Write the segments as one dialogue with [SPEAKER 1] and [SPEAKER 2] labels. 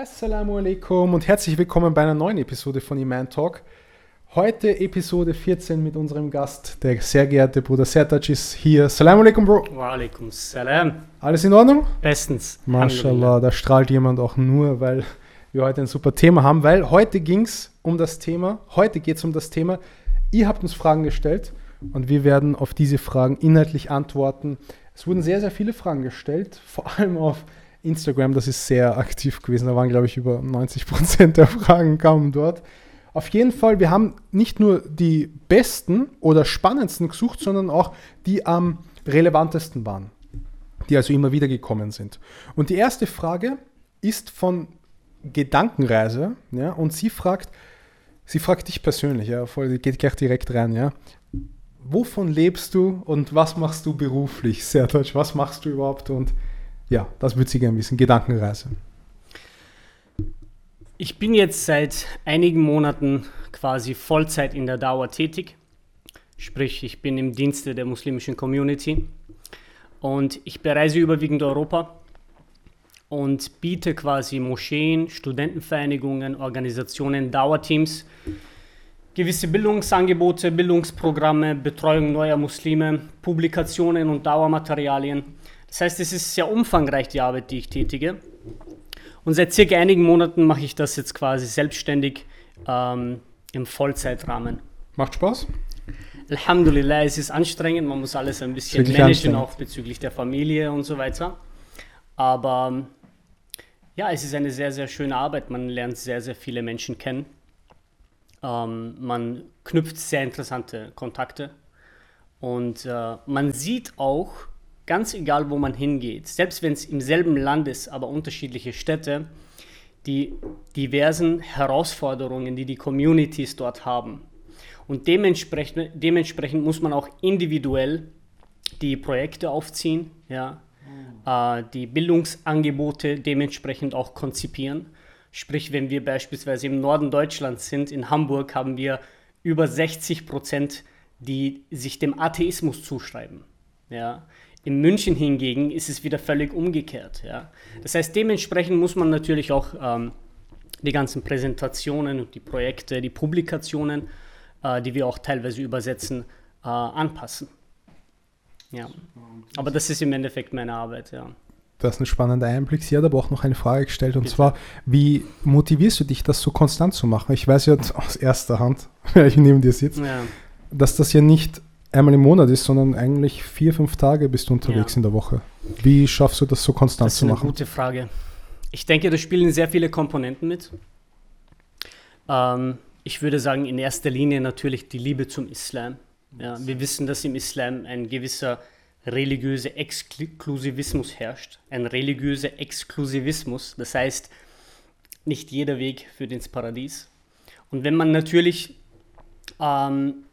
[SPEAKER 1] Assalamu alaikum und herzlich willkommen bei einer neuen Episode von Iman Talk. Heute Episode 14 mit unserem Gast, der sehr geehrte Bruder Sertac ist hier. Assalamu alaikum, Bro.
[SPEAKER 2] Wa alaikum salam.
[SPEAKER 1] Alles in Ordnung?
[SPEAKER 2] Bestens.
[SPEAKER 1] Mashallah, da strahlt jemand auch nur, weil wir heute ein super Thema haben, weil heute ging es um das Thema, heute geht es um das Thema, ihr habt uns Fragen gestellt und wir werden auf diese Fragen inhaltlich antworten. Es wurden sehr, sehr viele Fragen gestellt, vor allem auf Instagram, das ist sehr aktiv gewesen. Da waren, glaube ich, über 90 Prozent der Fragen kamen dort. Auf jeden Fall, wir haben nicht nur die besten oder spannendsten gesucht, sondern auch die am relevantesten waren, die also immer wieder gekommen sind. Und die erste Frage ist von Gedankenreise, ja, und sie fragt, sie fragt dich persönlich, ja, voll, geht gleich direkt rein, ja. Wovon lebst du und was machst du beruflich? Sehr deutsch, was machst du überhaupt? Und ja, das würde sie gerne wissen, Gedankenreise.
[SPEAKER 2] Ich bin jetzt seit einigen Monaten quasi Vollzeit in der Dauer tätig. Sprich, ich bin im Dienste der muslimischen Community und ich bereise überwiegend Europa und biete quasi Moscheen, Studentenvereinigungen, Organisationen, Dauerteams gewisse Bildungsangebote, Bildungsprogramme, Betreuung neuer Muslime, Publikationen und Dauermaterialien. Das heißt, es ist sehr umfangreich die Arbeit, die ich tätige. Und seit circa einigen Monaten mache ich das jetzt quasi selbstständig ähm, im Vollzeitrahmen.
[SPEAKER 1] Macht Spaß?
[SPEAKER 2] Alhamdulillah, es ist anstrengend, man muss alles ein bisschen managen, auch bezüglich der Familie und so weiter. Aber ja, es ist eine sehr, sehr schöne Arbeit. Man lernt sehr, sehr viele Menschen kennen. Ähm, man knüpft sehr interessante Kontakte. Und äh, man sieht auch, ganz egal wo man hingeht, selbst wenn es im selben Land ist, aber unterschiedliche Städte, die diversen Herausforderungen, die die Communities dort haben. Und dementsprechend, dementsprechend muss man auch individuell die Projekte aufziehen, ja, äh, die Bildungsangebote dementsprechend auch konzipieren. Sprich, wenn wir beispielsweise im Norden Deutschlands sind, in Hamburg, haben wir über 60 Prozent, die sich dem Atheismus zuschreiben. Ja. In München hingegen ist es wieder völlig umgekehrt. Ja. Das heißt, dementsprechend muss man natürlich auch ähm, die ganzen Präsentationen und die Projekte, die Publikationen, äh, die wir auch teilweise übersetzen, äh, anpassen. Ja. Aber das ist im Endeffekt meine Arbeit, ja.
[SPEAKER 1] Das ist ein spannender Einblick. Sie hat aber auch noch eine Frage gestellt und Bitte. zwar, wie motivierst du dich, das so konstant zu machen? Ich weiß ja aus erster Hand, weil ich neben dir sitze, ja. dass das ja nicht einmal im Monat ist, sondern eigentlich vier, fünf Tage bist du unterwegs ja. in der Woche. Wie schaffst du das so konstant zu machen? Das ist
[SPEAKER 2] eine gute Frage. Ich denke, da spielen sehr viele Komponenten mit. Ähm, ich würde sagen, in erster Linie natürlich die Liebe zum Islam. Ja, wir wissen, dass im Islam ein gewisser religiöser Exklusivismus herrscht. Ein religiöser Exklusivismus. Das heißt, nicht jeder Weg führt ins Paradies. Und wenn man natürlich ähm,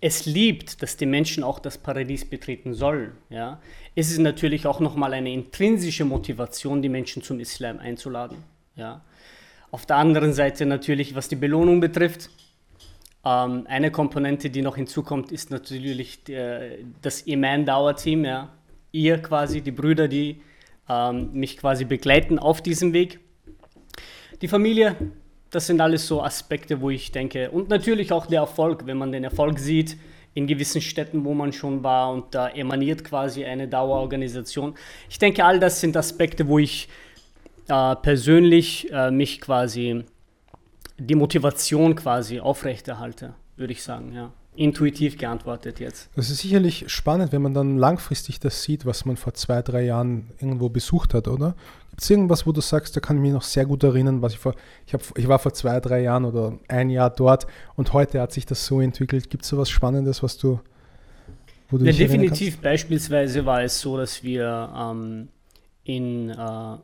[SPEAKER 2] es liebt, dass die Menschen auch das Paradies betreten sollen, ja, ist es natürlich auch nochmal eine intrinsische Motivation, die Menschen zum Islam einzuladen. Ja. Auf der anderen Seite natürlich, was die Belohnung betrifft, ähm, eine Komponente, die noch hinzukommt, ist natürlich der, das Iman-Dauer-Team, ja. Ihr quasi, die Brüder, die ähm, mich quasi begleiten auf diesem Weg. Die Familie, das sind alles so Aspekte, wo ich denke, und natürlich auch der Erfolg, wenn man den Erfolg sieht in gewissen Städten, wo man schon war und da emaniert quasi eine Dauerorganisation. Ich denke, all das sind Aspekte, wo ich äh, persönlich äh, mich quasi die Motivation quasi aufrechterhalte, würde ich sagen, ja. Intuitiv geantwortet jetzt.
[SPEAKER 1] Das ist sicherlich spannend, wenn man dann langfristig das sieht, was man vor zwei, drei Jahren irgendwo besucht hat, oder? Gibt es irgendwas, wo du sagst, da kann ich mich noch sehr gut erinnern, was ich vor, ich, hab, ich war vor zwei, drei Jahren oder ein Jahr dort und heute hat sich das so entwickelt. Gibt es so was Spannendes, was du,
[SPEAKER 2] wo du ja, definitiv beispielsweise war es so, dass wir ähm, in äh,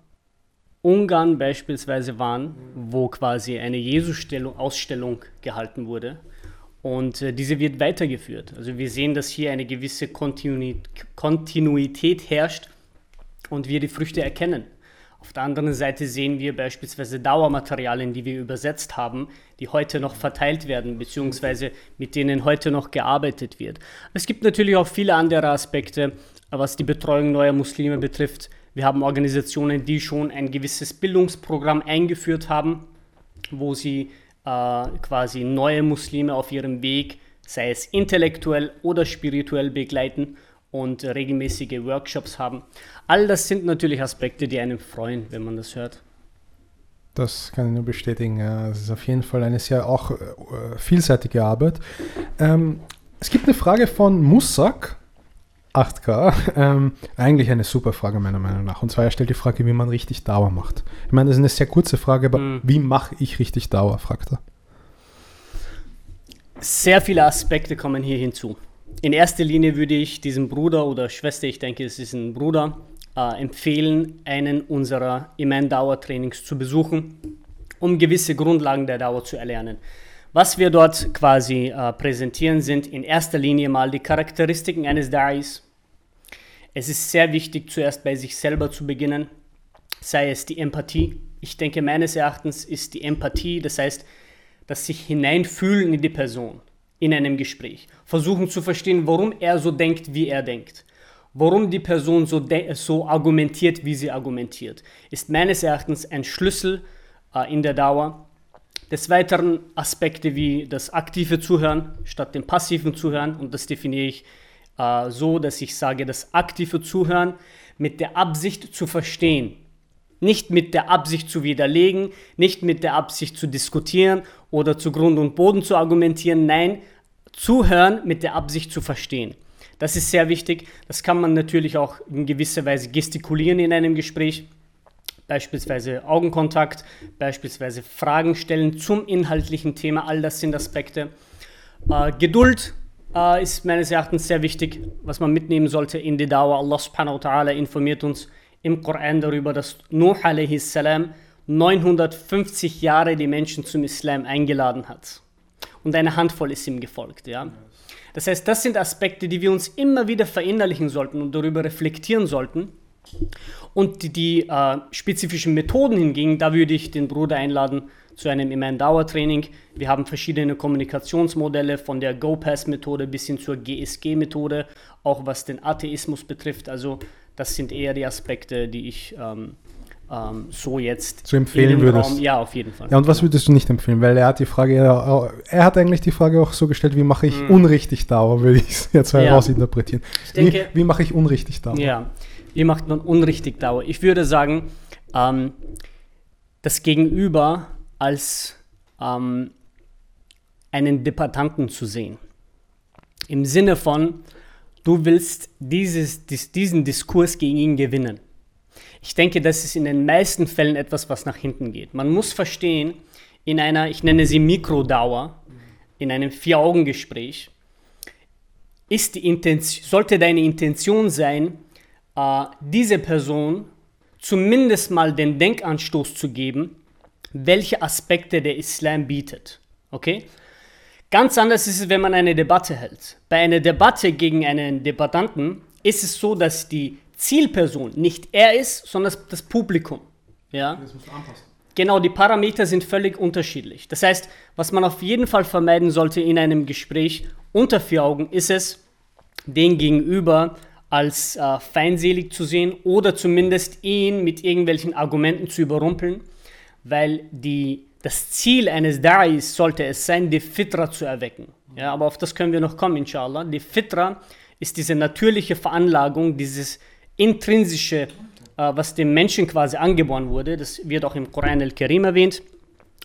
[SPEAKER 2] Ungarn beispielsweise waren, wo quasi eine Jesus-Ausstellung gehalten wurde. Und äh, diese wird weitergeführt. Also wir sehen, dass hier eine gewisse Kontinuität herrscht und wir die Früchte erkennen. Auf der anderen Seite sehen wir beispielsweise Dauermaterialien, die wir übersetzt haben, die heute noch verteilt werden, beziehungsweise mit denen heute noch gearbeitet wird. Es gibt natürlich auch viele andere Aspekte, was die Betreuung neuer Muslime betrifft, Wir haben Organisationen, die schon ein gewisses Bildungsprogramm eingeführt haben, wo sie äh, quasi neue Muslime auf ihrem Weg, sei es intellektuell oder spirituell begleiten und regelmäßige Workshops haben. All das sind natürlich Aspekte, die einen freuen, wenn man das hört.
[SPEAKER 1] Das kann ich nur bestätigen. Es ist auf jeden Fall eine sehr auch äh, vielseitige Arbeit. Ähm, es gibt eine Frage von Musak. 8K. Ähm, eigentlich eine super Frage meiner Meinung nach. Und zwar er stellt die Frage, wie man richtig Dauer macht. Ich meine, das ist eine sehr kurze Frage, aber mhm. wie mache ich richtig Dauer, fragt er.
[SPEAKER 2] Sehr viele Aspekte kommen hier hinzu. In erster Linie würde ich diesem Bruder oder Schwester, ich denke, es ist ein Bruder, äh, empfehlen, einen unserer Iman-Dauer-Trainings zu besuchen, um gewisse Grundlagen der Dauer zu erlernen. Was wir dort quasi äh, präsentieren, sind in erster Linie mal die Charakteristiken eines Da'is. Es ist sehr wichtig, zuerst bei sich selber zu beginnen, sei es die Empathie. Ich denke, meines Erachtens ist die Empathie, das heißt, das sich hineinfühlen in die Person in einem Gespräch. Versuchen zu verstehen, warum er so denkt, wie er denkt. Warum die Person so, so argumentiert, wie sie argumentiert, ist meines Erachtens ein Schlüssel äh, in der Dauer. Des Weiteren Aspekte wie das aktive Zuhören statt dem passiven Zuhören und das definiere ich äh, so, dass ich sage, das aktive Zuhören mit der Absicht zu verstehen, nicht mit der Absicht zu widerlegen, nicht mit der Absicht zu diskutieren oder zu Grund und Boden zu argumentieren, nein, zuhören mit der Absicht zu verstehen. Das ist sehr wichtig. Das kann man natürlich auch in gewisser Weise gestikulieren in einem Gespräch. Beispielsweise Augenkontakt, beispielsweise Fragen stellen zum inhaltlichen Thema. All das sind Aspekte. Äh, Geduld äh, ist meines Erachtens sehr wichtig, was man mitnehmen sollte in die Dauer. Allah subhanahu wa ta'ala informiert uns im Koran darüber, dass Nuh a.s. 950 Jahre die Menschen zum Islam eingeladen hat. Und eine Handvoll ist ihm gefolgt. Ja? Das heißt, das sind Aspekte, die wir uns immer wieder verinnerlichen sollten und darüber reflektieren sollten. Und die, die äh, spezifischen Methoden hingegen, da würde ich den Bruder einladen zu einem Iman-Dauer-Training. Wir haben verschiedene Kommunikationsmodelle von der Go-Pass-Methode bis hin zur GSG-Methode, auch was den Atheismus betrifft. Also das sind eher die Aspekte, die ich ähm, ähm, so jetzt
[SPEAKER 1] so empfehlen würdest.
[SPEAKER 2] Raum, ja, auf jeden Fall.
[SPEAKER 1] Ja, und was würdest du nicht empfehlen? Weil er hat die Frage, er hat eigentlich die Frage auch so gestellt, wie mache ich mhm. unrichtig Dauer, würde ich es jetzt ja. herausinterpretieren. Denke, wie, wie mache ich unrichtig Dauer?
[SPEAKER 2] Ja, wie macht man unrichtig Dauer? Ich würde sagen, ähm, das Gegenüber als ähm, einen Debattanten zu sehen. Im Sinne von, du willst dieses, diesen Diskurs gegen ihn gewinnen. Ich denke, das ist in den meisten Fällen etwas, was nach hinten geht. Man muss verstehen, in einer, ich nenne sie Mikrodauer, in einem Vier-Augen-Gespräch, ist die Intention, sollte deine Intention sein, äh, diese Person zumindest mal den Denkanstoß zu geben, welche Aspekte der Islam bietet. Okay? Ganz anders ist es, wenn man eine Debatte hält. Bei einer Debatte gegen einen Debattanten ist es so, dass die Zielperson nicht er ist, sondern das Publikum. Ja? Das musst du anpassen. Genau, die Parameter sind völlig unterschiedlich. Das heißt, was man auf jeden Fall vermeiden sollte in einem Gespräch unter vier Augen, ist es, den Gegenüber als äh, feindselig zu sehen oder zumindest ihn mit irgendwelchen Argumenten zu überrumpeln, weil die, das Ziel eines Da'is sollte es sein, die Fitra zu erwecken. Ja, aber auf das können wir noch kommen, inshallah. Die Fitra ist diese natürliche Veranlagung, dieses intrinsische, äh, was dem Menschen quasi angeboren wurde, das wird auch im Koran al-Karim erwähnt,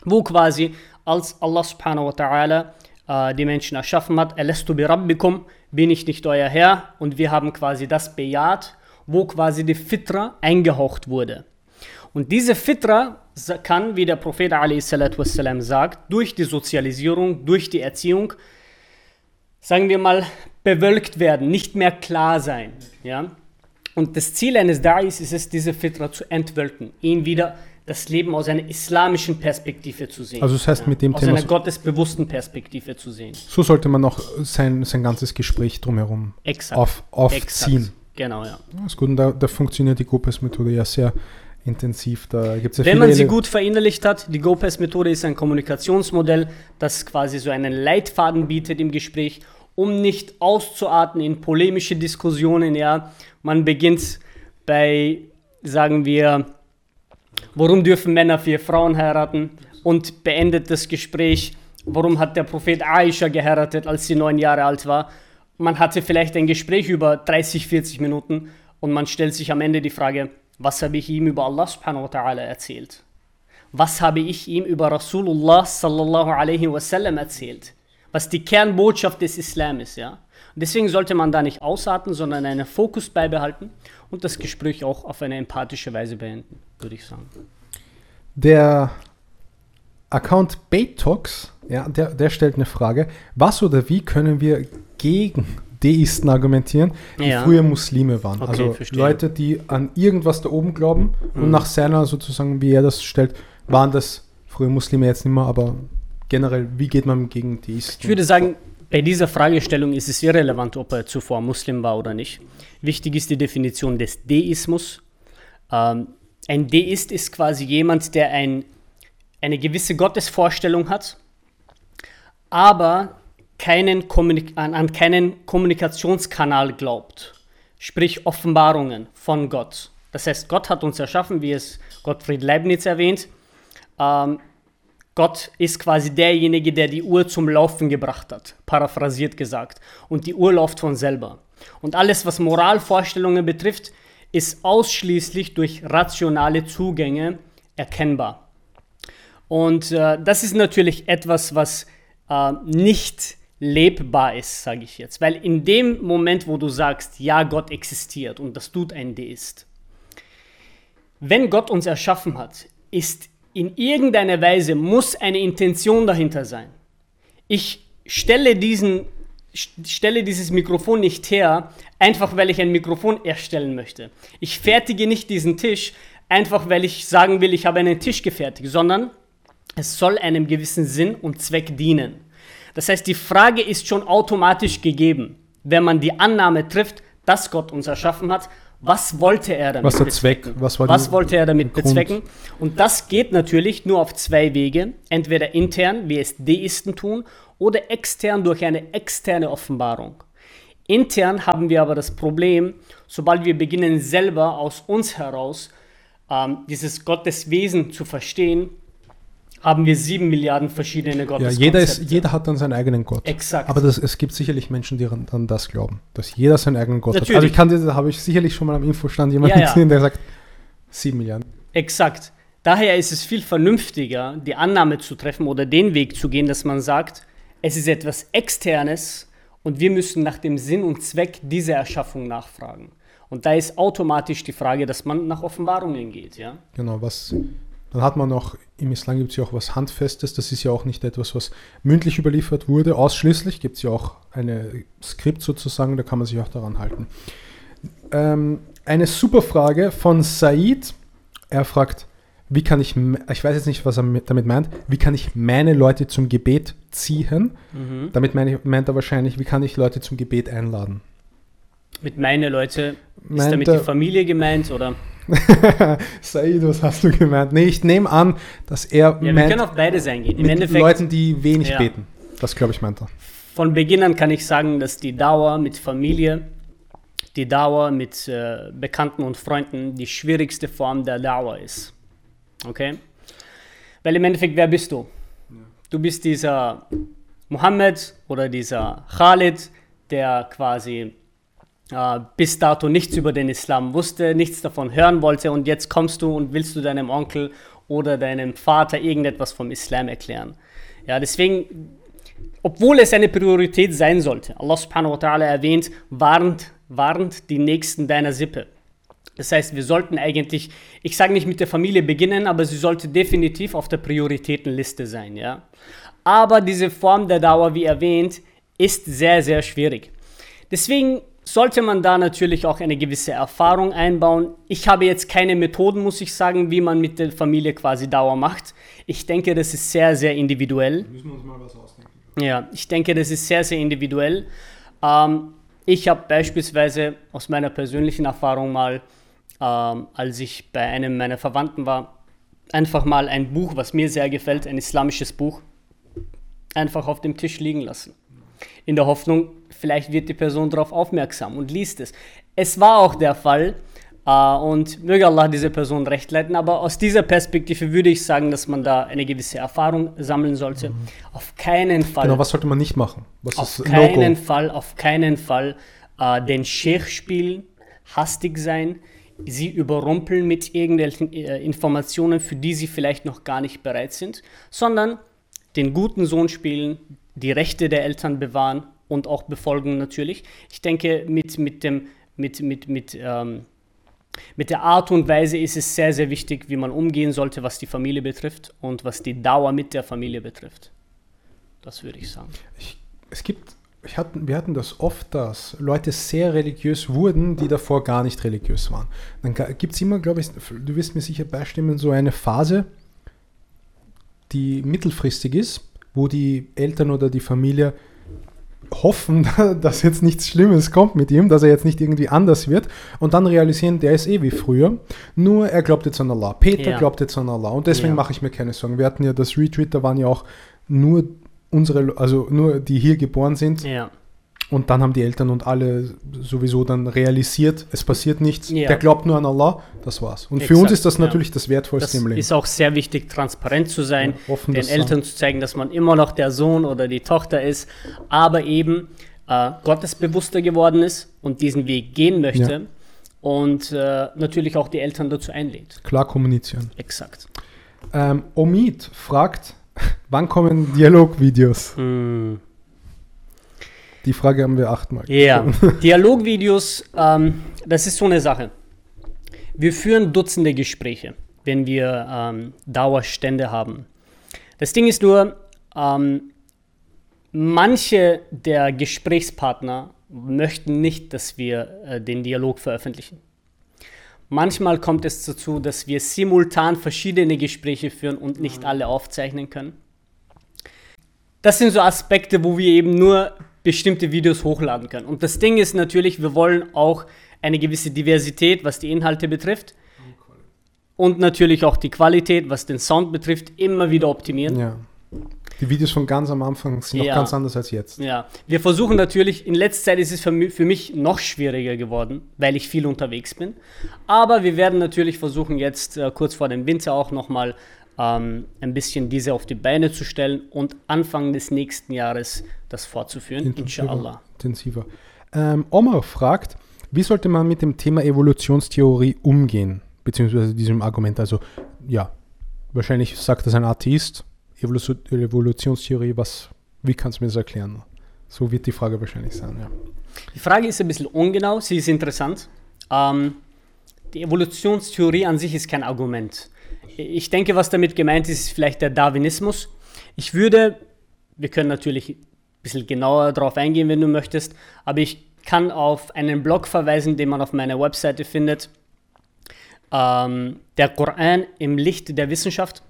[SPEAKER 2] wo quasi als Allah subhanahu wa ta'ala äh, die Menschen erschaffen hat, Alastu bi rabbikum, bin ich nicht euer Herr und wir haben quasi das bejaht, wo quasi die Fitra eingehaucht wurde. Und diese Fitra kann, wie der Prophet wassalam, sagt, durch die Sozialisierung, durch die Erziehung, sagen wir mal, bewölkt werden, nicht mehr klar sein. Ja? Und das Ziel eines Da'is ist es, diese Fitra zu entwölken, ihn wieder das Leben aus einer islamischen Perspektive zu sehen.
[SPEAKER 1] Also das heißt, mit dem
[SPEAKER 2] aus
[SPEAKER 1] Thema...
[SPEAKER 2] Aus einer gottesbewussten Perspektive zu sehen.
[SPEAKER 1] So sollte man auch sein, sein ganzes Gespräch drumherum
[SPEAKER 2] Exakt.
[SPEAKER 1] Auf, aufziehen. Exakt.
[SPEAKER 2] Genau, ja.
[SPEAKER 1] Das ist gut, und da, da funktioniert die GoPass-Methode ja sehr intensiv. Da gibt's ja
[SPEAKER 2] Wenn man sie gut verinnerlicht hat, die GoPass-Methode ist ein Kommunikationsmodell, das quasi so einen Leitfaden bietet im Gespräch, um nicht auszuarten in polemische Diskussionen, ja, man beginnt bei sagen wir, warum dürfen Männer vier Frauen heiraten? Und beendet das Gespräch, warum hat der Prophet Aisha geheiratet, als sie neun Jahre alt war? Man hatte vielleicht ein Gespräch über 30, 40 Minuten und man stellt sich am Ende die Frage, was habe ich ihm über Allah subhanahu wa ta'ala erzählt? Was habe ich ihm über Rasulullah sallallahu alaihi wasallam erzählt? Was die Kernbotschaft des Islam ist, ja? Und deswegen sollte man da nicht ausarten, sondern einen Fokus beibehalten und das Gespräch auch auf eine empathische Weise beenden, würde ich sagen.
[SPEAKER 1] Der Account Baitox, ja, der, der stellt eine Frage. Was oder wie können wir gegen Deisten argumentieren, die
[SPEAKER 2] Ja.
[SPEAKER 1] früher Muslime waren?
[SPEAKER 2] Okay,
[SPEAKER 1] also
[SPEAKER 2] verstehe.
[SPEAKER 1] Leute, die an irgendwas da oben glauben und
[SPEAKER 2] Mhm.
[SPEAKER 1] nach seiner sozusagen, wie er das stellt, waren das früher Muslime jetzt nicht mehr, aber generell, wie geht man gegen Deisten?
[SPEAKER 2] Ich würde sagen, bei dieser Fragestellung ist es irrelevant, ob er zuvor Muslim war oder nicht. Wichtig ist die Definition des Deismus. Ähm, ein Deist ist quasi jemand, der ein, eine gewisse Gottesvorstellung hat, aber keinen Kommunik an, an keinen Kommunikationskanal glaubt. Sprich Offenbarungen von Gott. Das heißt, Gott hat uns erschaffen, wie es Gottfried Leibniz erwähnt. Ähm, Gott ist quasi derjenige, der die Uhr zum Laufen gebracht hat, paraphrasiert gesagt. Und die Uhr läuft von selber. Und alles, was Moralvorstellungen betrifft, ist ausschließlich durch rationale Zugänge erkennbar. Und äh, das ist natürlich etwas, was äh, nicht lebbar ist, sage ich jetzt. Weil in dem Moment, wo du sagst, ja, Gott existiert und das tut ein Deist, wenn Gott uns erschaffen hat, ist in irgendeiner Weise muss eine Intention dahinter sein. Ich stelle, diesen, stelle dieses Mikrofon nicht her, einfach weil ich ein Mikrofon erstellen möchte. Ich fertige nicht diesen Tisch, einfach weil ich sagen will, ich habe einen Tisch gefertigt, sondern es soll einem gewissen Sinn und Zweck dienen. Das heißt, die Frage ist schon automatisch gegeben, wenn man die Annahme trifft, dass Gott uns erschaffen hat. Was wollte er damit
[SPEAKER 1] Was der Zweck?
[SPEAKER 2] bezwecken?
[SPEAKER 1] Was war
[SPEAKER 2] was wollte er damit
[SPEAKER 1] Grund?
[SPEAKER 2] bezwecken? Und das geht natürlich nur auf zwei Wege. Entweder intern, wie es Deisten tun, oder extern durch eine externe Offenbarung. Intern haben wir aber das Problem, sobald wir beginnen selber aus uns heraus ähm, dieses Gotteswesen zu verstehen, haben wir sieben Milliarden verschiedene
[SPEAKER 1] ja,
[SPEAKER 2] Gotteskonzepte.
[SPEAKER 1] jeder, ist, jeder hat dann seinen eigenen Gott.
[SPEAKER 2] Exakt.
[SPEAKER 1] Aber das, es gibt sicherlich Menschen, die an, das glauben, dass jeder seinen eigenen Gott
[SPEAKER 2] Natürlich.
[SPEAKER 1] hat. Also ich kann dir, da habe ich sicherlich schon mal am Infostand jemanden
[SPEAKER 2] Ja, ja.
[SPEAKER 1] gesehen, der sagt, sieben Milliarden.
[SPEAKER 2] Exakt. Daher ist es viel vernünftiger, die Annahme zu treffen oder den Weg zu gehen, dass man sagt, es ist etwas Externes und wir müssen nach dem Sinn und Zweck dieser Erschaffung nachfragen. Und da ist automatisch die Frage, dass man nach Offenbarungen geht. Ja?
[SPEAKER 1] Genau, was. Dann hat man noch, im Islam gibt es ja auch was Handfestes, das ist ja auch nicht etwas, was mündlich überliefert wurde, ausschließlich. Gibt es ja auch eine Skript sozusagen, da kann man sich auch daran halten. Ähm, eine super Frage von Said. Er fragt, wie kann ich, ich weiß jetzt nicht, was er mit- damit meint, wie kann ich meine Leute zum Gebet ziehen?
[SPEAKER 2] Mhm.
[SPEAKER 1] Damit meine meint er wahrscheinlich, wie kann ich Leute zum Gebet einladen?
[SPEAKER 2] Mit meine Leute, ist
[SPEAKER 1] Meint
[SPEAKER 2] damit die Familie gemeint oder?
[SPEAKER 1] Said, was hast du gemeint? Nee, ich nehme an, dass er
[SPEAKER 2] Ja, wir
[SPEAKER 1] meint,
[SPEAKER 2] können auf beides eingehen. Im
[SPEAKER 1] mit
[SPEAKER 2] Endeffekt,
[SPEAKER 1] Leuten, die wenig
[SPEAKER 2] Ja.
[SPEAKER 1] beten. Das glaube ich meint er.
[SPEAKER 2] von Beginn an kann ich sagen, dass die Dauer mit Familie, die Dauer mit äh, Bekannten und Freunden die schwierigste Form der Dauer ist. Okay? Weil im Endeffekt, wer bist du? Du bist dieser Mohammed oder dieser Khalid, der quasi äh, bis dato nichts über den Islam wusste, nichts davon hören wollte und jetzt kommst du und willst du deinem Onkel oder deinem Vater irgendetwas vom Islam erklären. Ja, deswegen obwohl es eine Priorität sein sollte. Allah subhanahu wa ta'ala erwähnt, warnt, warnt die Nächsten deiner Sippe. Das heißt, wir sollten eigentlich, ich sage nicht mit der Familie beginnen, aber sie sollte definitiv auf der Prioritätenliste sein. Ja? Aber diese Form der Dauer, wie erwähnt, ist sehr, sehr schwierig. Deswegen sollte man da natürlich auch eine gewisse Erfahrung einbauen. Ich habe jetzt keine Methoden, muss ich sagen, wie man mit der Familie quasi Dauer macht. Ich denke, das ist sehr, sehr individuell.
[SPEAKER 1] Müssen wir uns mal was ausdenken.
[SPEAKER 2] Ja, ich denke, das ist sehr, sehr individuell. Ähm, ich habe beispielsweise aus meiner persönlichen Erfahrung mal, ähm, als ich bei einem meiner Verwandten war, einfach mal ein Buch, was mir sehr gefällt, ein islamisches Buch, einfach auf dem Tisch liegen lassen. In der Hoffnung, vielleicht wird die Person darauf aufmerksam und liest es. Es war auch der Fall. Äh, und möge Allah diese Person recht leiten. Aber aus dieser Perspektive würde ich sagen, dass man da eine gewisse Erfahrung sammeln sollte. Mhm. Auf keinen Fall.
[SPEAKER 1] Genau, was sollte man nicht machen? Was
[SPEAKER 2] auf keinen no Fall, auf keinen Fall äh, den Sheikh spielen, hastig sein, sie überrumpeln mit irgendwelchen äh, Informationen, für die sie vielleicht noch gar nicht bereit sind, sondern den guten Sohn spielen, die Rechte der Eltern bewahren und auch befolgen natürlich. Ich denke, mit, mit, dem, mit, mit, mit, ähm, mit der Art und Weise ist es sehr, sehr wichtig, wie man umgehen sollte, was die Familie betrifft und was die Dauer mit der Familie betrifft. Das würde ich sagen.
[SPEAKER 1] Ich, es gibt, ich hatten, wir hatten das oft, dass Leute sehr religiös wurden, die davor gar nicht religiös waren. Dann gibt es immer, glaube ich, du wirst mir sicher beistimmen, so eine Phase, die mittelfristig ist, wo die Eltern oder die Familie hoffen, dass jetzt nichts Schlimmes kommt mit ihm, dass er jetzt nicht irgendwie anders wird und dann realisieren, der ist eh wie früher. Nur er glaubt jetzt an Allah. Peter ja. glaubt jetzt an Allah und deswegen ja. mache ich mir keine Sorgen. Wir hatten ja das Retreat, da waren ja auch nur unsere, also nur die hier geboren sind.
[SPEAKER 2] Ja.
[SPEAKER 1] Und dann haben die Eltern und alle sowieso dann realisiert, es passiert nichts. Ja. Der glaubt nur an Allah, das war's. Und Exakt, für uns ist das natürlich ja. das Wertvollste
[SPEAKER 2] das im Leben. Es ist auch sehr wichtig, transparent zu sein, ja, den Eltern zu zeigen, dass man immer noch der Sohn oder die Tochter ist, aber eben äh, Gottesbewusster geworden ist und diesen Weg gehen möchte und äh, natürlich auch die Eltern dazu einlädt.
[SPEAKER 1] Klar kommunizieren.
[SPEAKER 2] Exakt.
[SPEAKER 1] Ähm, Omid fragt, wann kommen Dialogvideos? Mm. Die Frage haben wir achtmal.
[SPEAKER 2] Ja, Dialogvideos, ähm, das ist so eine Sache. Wir führen Dutzende Gespräche, wenn wir ähm, Dauerstände haben. Das Ding ist nur, ähm, manche der Gesprächspartner möchten nicht, dass wir äh, den Dialog veröffentlichen. Manchmal kommt es dazu, dass wir simultan verschiedene Gespräche führen und nicht alle aufzeichnen können. Das sind so Aspekte, wo wir eben nur bestimmte Videos hochladen können. Und das Ding ist natürlich, wir wollen auch eine gewisse Diversität, was die Inhalte betrifft. Und natürlich auch die Qualität, was den Sound betrifft, immer wieder optimieren.
[SPEAKER 1] Ja. Die Videos von ganz am Anfang sind ja. noch ganz anders als jetzt.
[SPEAKER 2] Ja, wir versuchen natürlich, in letzter Zeit ist es für mich, für mich noch schwieriger geworden, weil ich viel unterwegs bin. Aber wir werden natürlich versuchen, jetzt äh, kurz vor dem Winter auch nochmal ähm, ein bisschen diese auf die Beine zu stellen und Anfang des nächsten Jahres das fortzuführen,
[SPEAKER 1] intensiver, inshallah. Intensiver. Ähm, Omar fragt, wie sollte man mit dem Thema Evolutionstheorie umgehen? Beziehungsweise diesem Argument. Also, ja, wahrscheinlich sagt das ein Atheist. Evolutionstheorie, was, wie kannst du mir das erklären? So wird die Frage wahrscheinlich sein, ja.
[SPEAKER 2] Die Frage ist ein bisschen ungenau, sie ist interessant. Ähm, die Evolutionstheorie an sich ist kein Argument. Ich denke, was damit gemeint ist, ist vielleicht der Darwinismus. Ich würde, wir können natürlich ein bisschen genauer darauf eingehen, wenn du möchtest, aber ich kann auf einen Blog verweisen, den man auf meiner Webseite findet. Ähm, der Koran im Licht der Wissenschaft.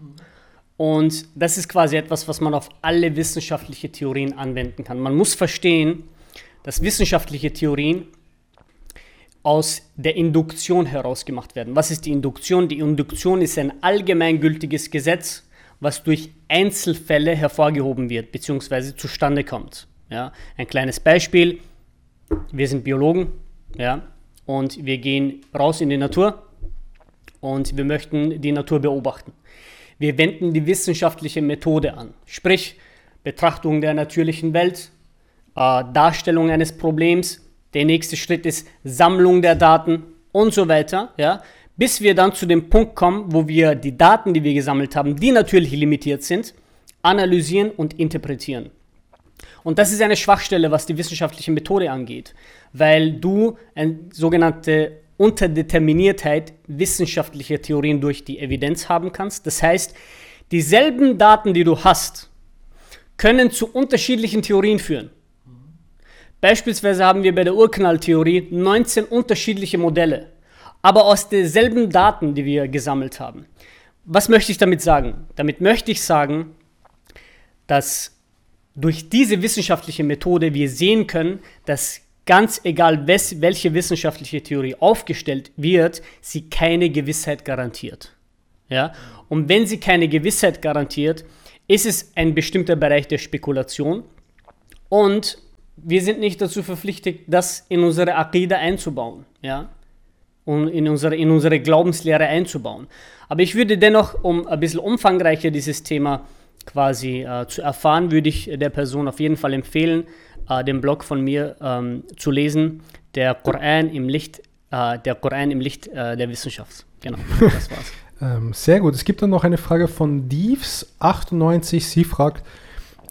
[SPEAKER 2] Und das ist quasi etwas, was man auf alle wissenschaftliche Theorien anwenden kann. Man muss verstehen, dass wissenschaftliche Theorien aus der Induktion herausgemacht werden. Was ist die Induktion? Die Induktion ist ein allgemeingültiges Gesetz, was durch Einzelfälle hervorgehoben wird bzw. zustande kommt. Ja? Ein kleines Beispiel. Wir sind Biologen ja? und wir gehen raus in die Natur und wir möchten die Natur beobachten. Wir wenden die wissenschaftliche Methode an, sprich Betrachtung der natürlichen Welt, äh, Darstellung eines Problems, der nächste Schritt ist Sammlung der Daten und so weiter, ja, bis wir dann zu dem Punkt kommen, wo wir die Daten, die wir gesammelt haben, die natürlich limitiert sind, analysieren und interpretieren. Und das ist eine Schwachstelle, was die wissenschaftliche Methode angeht, weil du eine sogenannte Unterdeterminiertheit wissenschaftlicher Theorien durch die Evidenz haben kannst. Das heißt, dieselben Daten, die du hast, können zu unterschiedlichen Theorien führen. Beispielsweise haben wir bei der Urknalltheorie 19 unterschiedliche Modelle, aber aus derselben Daten, die wir gesammelt haben. Was möchte ich damit sagen? Damit möchte ich sagen, dass durch diese wissenschaftliche Methode wir sehen können, dass ganz egal, welche wissenschaftliche Theorie aufgestellt wird, sie keine Gewissheit garantiert. Ja? Und wenn sie keine Gewissheit garantiert, ist es ein bestimmter Bereich der Spekulation und wir sind nicht dazu verpflichtet, das in unsere Aqidah einzubauen. Ja? um in unsere, in unsere Glaubenslehre einzubauen. Aber ich würde dennoch, um ein bisschen umfangreicher dieses Thema quasi äh, zu erfahren, würde ich der Person auf jeden Fall empfehlen, äh, den Blog von mir ähm, zu lesen, der Koran im Licht, äh, der Koran im Licht äh, der Wissenschaft. Genau, das
[SPEAKER 1] war's. ähm, sehr gut. Es gibt dann noch eine Frage von Dievs98. Sie fragt,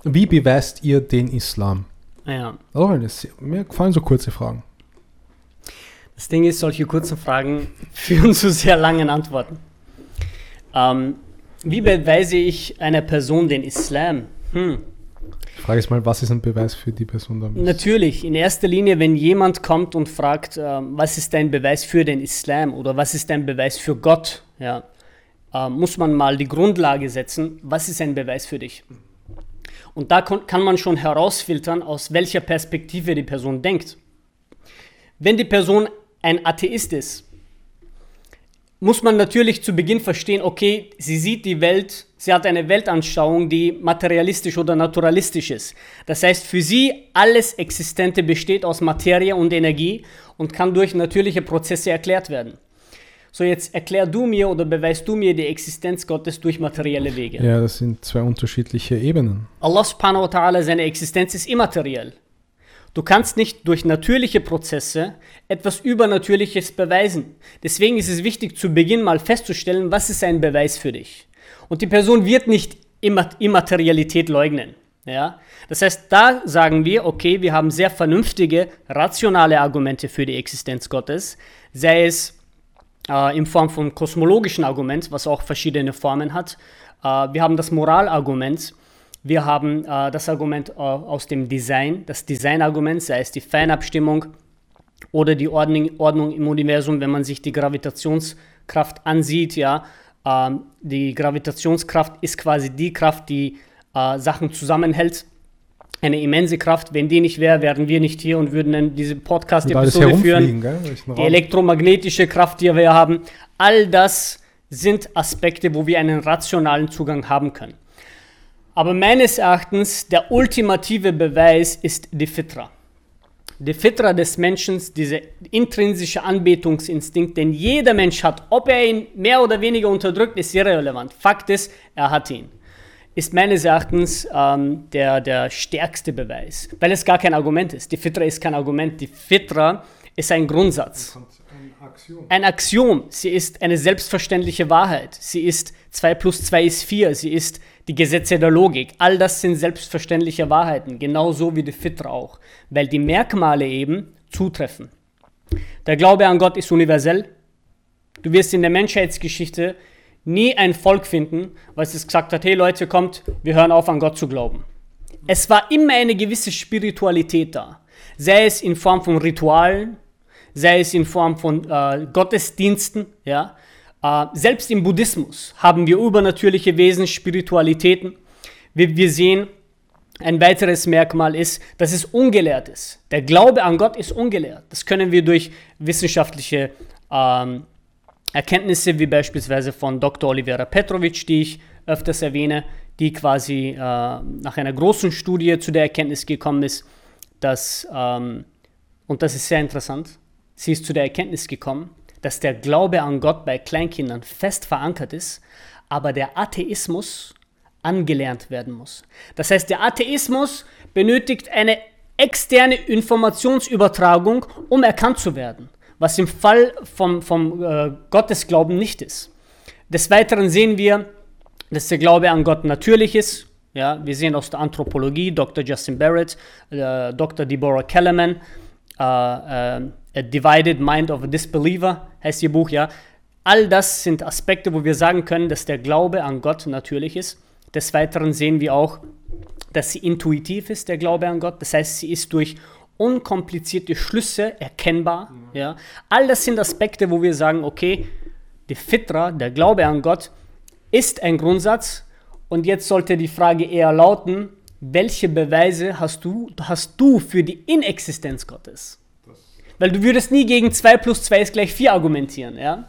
[SPEAKER 1] wie beweist ihr den Islam?
[SPEAKER 2] Ja.
[SPEAKER 1] Oh, mir gefallen so kurze Fragen.
[SPEAKER 2] Das Ding ist, solche kurzen Fragen führen zu sehr langen Antworten. Ähm, wie beweise ich einer Person den Islam? Hm.
[SPEAKER 1] Die Frage ist mal, was ist ein Beweis für die Person
[SPEAKER 2] damit? Natürlich, in erster Linie, wenn jemand kommt und fragt, äh, was ist dein Beweis für den Islam oder was ist dein Beweis für Gott, ja, äh, muss man mal die Grundlage setzen, was ist ein Beweis für dich? Und da kann man schon herausfiltern, aus welcher Perspektive die Person denkt. Wenn die Person ein Atheist ist, muss man natürlich zu Beginn verstehen, okay, sie sieht die Welt, sie hat eine Weltanschauung, die materialistisch oder naturalistisch ist. Das heißt, für sie alles Existente besteht aus Materie und Energie und kann durch natürliche Prozesse erklärt werden. So, jetzt erklär du mir oder beweist du mir die Existenz Gottes durch materielle Wege.
[SPEAKER 1] Ja, das sind zwei unterschiedliche Ebenen.
[SPEAKER 2] Allah subhanahu wa ta'ala, seine Existenz ist immateriell. Du kannst nicht durch natürliche Prozesse etwas Übernatürliches beweisen. Deswegen ist es wichtig, zu Beginn mal festzustellen, was ist ein Beweis für dich. Und die Person wird nicht Immaterialität leugnen. Ja? Das heißt, da sagen wir, okay, wir haben sehr vernünftige, rationale Argumente für die Existenz Gottes, sei es äh, in Form von kosmologischen Argument, was auch verschiedene Formen hat. Äh, wir haben das Moralargument, wir haben äh, das Argument äh, aus dem Design, das Designargument, sei es die Feinabstimmung oder die Ordnung, Ordnung im Universum, wenn man sich die Gravitationskraft ansieht, ja, äh, die Gravitationskraft ist quasi die Kraft, die äh, Sachen zusammenhält. Eine immense Kraft. Wenn die nicht wäre, wären wir nicht hier und würden dann diese Podcast-Episode führen. Die elektromagnetische Kraft, die wir haben. All das sind Aspekte, wo wir einen rationalen Zugang haben können. Aber meines Erachtens der ultimative Beweis ist die Fitra. Die Fitra des Menschen, dieser intrinsische Anbetungsinstinkt, den jeder Mensch hat, ob er ihn mehr oder weniger unterdrückt, ist irrelevant. Fakt ist, er hat ihn. Ist meines Erachtens ähm, der, der stärkste Beweis, weil es gar kein Argument ist. Die Fitra ist kein Argument, die Fitra ist ein Grundsatz. Ein Axiom. Ein Axiom. Sie ist eine selbstverständliche Wahrheit. Sie ist 2 plus 2 ist 4. Sie ist die Gesetze der Logik, all das sind selbstverständliche Wahrheiten, genauso wie die Fitra auch, weil die Merkmale eben zutreffen. Der Glaube an Gott ist universell. Du wirst in der Menschheitsgeschichte nie ein Volk finden, was es gesagt hat, hey Leute, kommt, wir hören auf an Gott zu glauben. Es war immer eine gewisse Spiritualität da, sei es in Form von Ritualen, sei es in Form von äh, Gottesdiensten, ja, äh, selbst im Buddhismus haben wir übernatürliche Wesen, Spiritualitäten. Wir, wir sehen, ein weiteres Merkmal ist, dass es ungelehrt ist. Der Glaube an Gott ist ungelehrt. Das können wir durch wissenschaftliche ähm, Erkenntnisse, wie beispielsweise von Dr. Olivera Petrovic, die ich öfters erwähne, die quasi äh, nach einer großen Studie zu der Erkenntnis gekommen ist, dass, ähm, und das ist sehr interessant, sie ist zu der Erkenntnis gekommen, dass der Glaube an Gott bei Kleinkindern fest verankert ist, aber der Atheismus angelernt werden muss. Das heißt, der Atheismus benötigt eine externe Informationsübertragung, um erkannt zu werden, was im Fall vom, vom äh, Gottesglauben nicht ist. Des Weiteren sehen wir, dass der Glaube an Gott natürlich ist. Ja, wir sehen aus der Anthropologie Dr. Justin Barrett, äh, Dr. Deborah Kellerman, äh, äh A Divided Mind of a Disbeliever heißt ihr Buch, ja. All das sind Aspekte, wo wir sagen können, dass der Glaube an Gott natürlich ist. Des Weiteren sehen wir auch, dass sie intuitiv ist, der Glaube an Gott. Das heißt, sie ist durch unkomplizierte Schlüsse erkennbar. Mhm. Ja. All das sind Aspekte, wo wir sagen, okay, die Fitra, der Glaube an Gott, ist ein Grundsatz. Und jetzt sollte die Frage eher lauten, welche Beweise hast du, hast du für die Inexistenz Gottes? Weil du würdest nie gegen 2 plus 2 ist gleich 4 argumentieren, ja?